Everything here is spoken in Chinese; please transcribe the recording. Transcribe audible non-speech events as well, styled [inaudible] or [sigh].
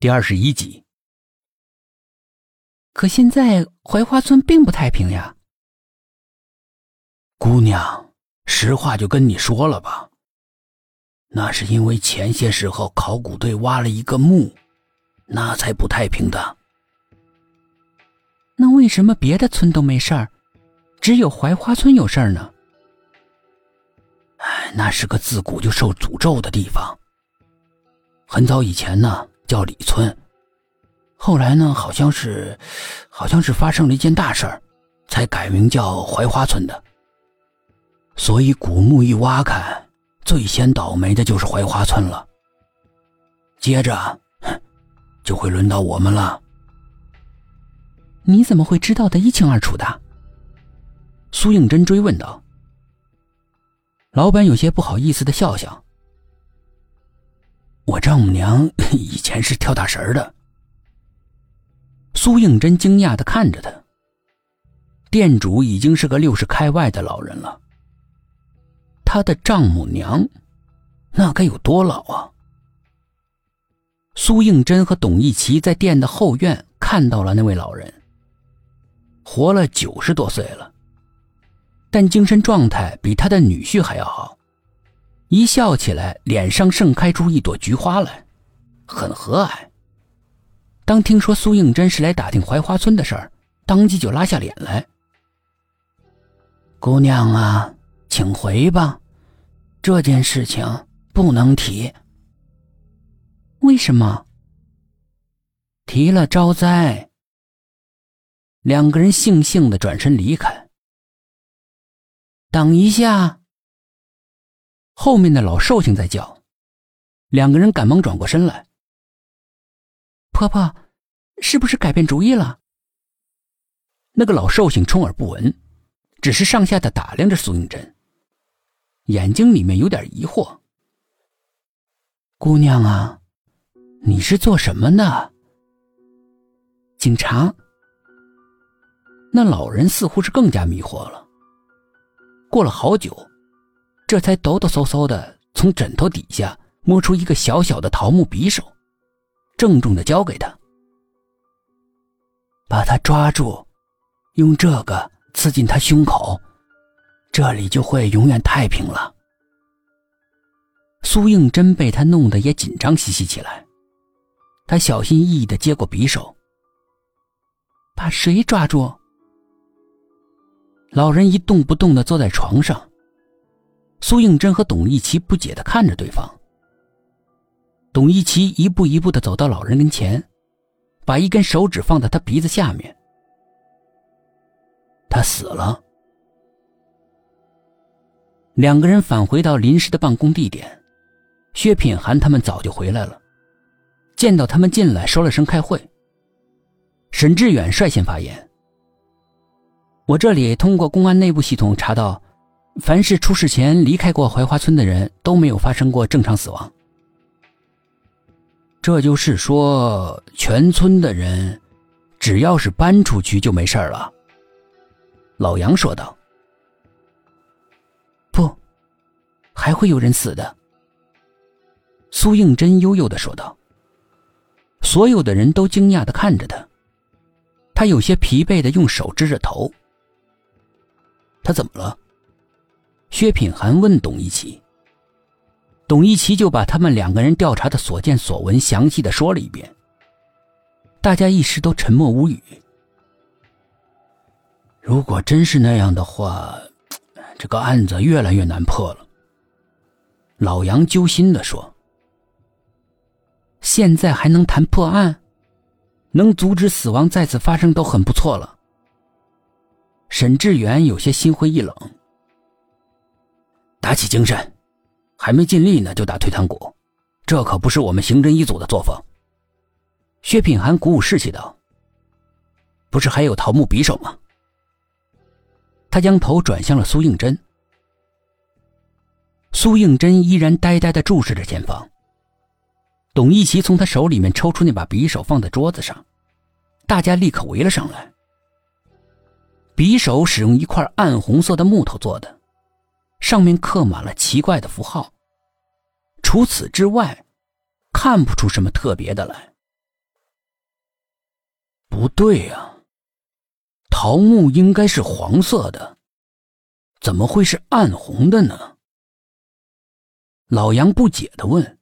第二十一集。可现在槐花村并不太平呀，姑娘，实话就跟你说了吧。那是因为前些时候考古队挖了一个墓，那才不太平的。那为什么别的村都没事儿，只有槐花村有事儿呢？哎，那是个自古就受诅咒的地方。很早以前呢。叫李村，后来呢，好像是，好像是发生了一件大事儿，才改名叫槐花村的。所以古墓一挖开，最先倒霉的就是槐花村了。接着，就会轮到我们了。你怎么会知道的一清二楚的？苏应真追问道。老板有些不好意思的笑笑。我丈母娘 [laughs] 以前是跳大神的。苏应真惊讶的看着他。店主已经是个六十开外的老人了。他的丈母娘，那该有多老啊？苏应真和董一奇在店的后院看到了那位老人，活了九十多岁了，但精神状态比他的女婿还要好。一笑起来，脸上盛开出一朵菊花来，很和蔼。当听说苏应真是来打听槐花村的事儿，当即就拉下脸来。姑娘啊，请回吧，这件事情不能提。为什么？提了招灾。两个人悻悻的转身离开。等一下。后面的老寿星在叫，两个人赶忙转过身来。婆婆，是不是改变主意了？那个老寿星充耳不闻，只是上下的打量着苏应真，眼睛里面有点疑惑。姑娘啊，你是做什么的？警察。那老人似乎是更加迷惑了。过了好久。这才抖抖嗦嗦的从枕头底下摸出一个小小的桃木匕首，郑重的交给他，把他抓住，用这个刺进他胸口，这里就会永远太平了。苏应真被他弄得也紧张兮兮起来，他小心翼翼的接过匕首，把谁抓住？老人一动不动的坐在床上。苏应真和董一奇不解的看着对方。董一奇一步一步的走到老人跟前，把一根手指放在他鼻子下面。他死了。两个人返回到临时的办公地点，薛品涵他们早就回来了，见到他们进来，说了声开会。沈志远率先发言：“我这里通过公安内部系统查到。”凡是出事前离开过槐花村的人都没有发生过正常死亡，这就是说，全村的人只要是搬出去就没事了。老杨说道：“不，还会有人死的。”苏应真悠悠的说道。所有的人都惊讶的看着他，他有些疲惫的用手支着头。他怎么了？薛品涵问董一奇，董一奇就把他们两个人调查的所见所闻详细的说了一遍。大家一时都沉默无语。如果真是那样的话，这个案子越来越难破了。老杨揪心的说：“现在还能谈破案，能阻止死亡再次发生都很不错了。”沈志远有些心灰意冷。打起精神，还没尽力呢就打退堂鼓，这可不是我们刑侦一组的作风。薛品涵鼓舞士气道：“不是还有桃木匕首吗？”他将头转向了苏应真。苏应真依然呆呆的注视着前方。董一奇从他手里面抽出那把匕首，放在桌子上，大家立刻围了上来。匕首使用一块暗红色的木头做的。上面刻满了奇怪的符号。除此之外看不出什么特别的来。不对啊桃木应该是黄色的。怎么会是暗红的呢？老杨不解的问。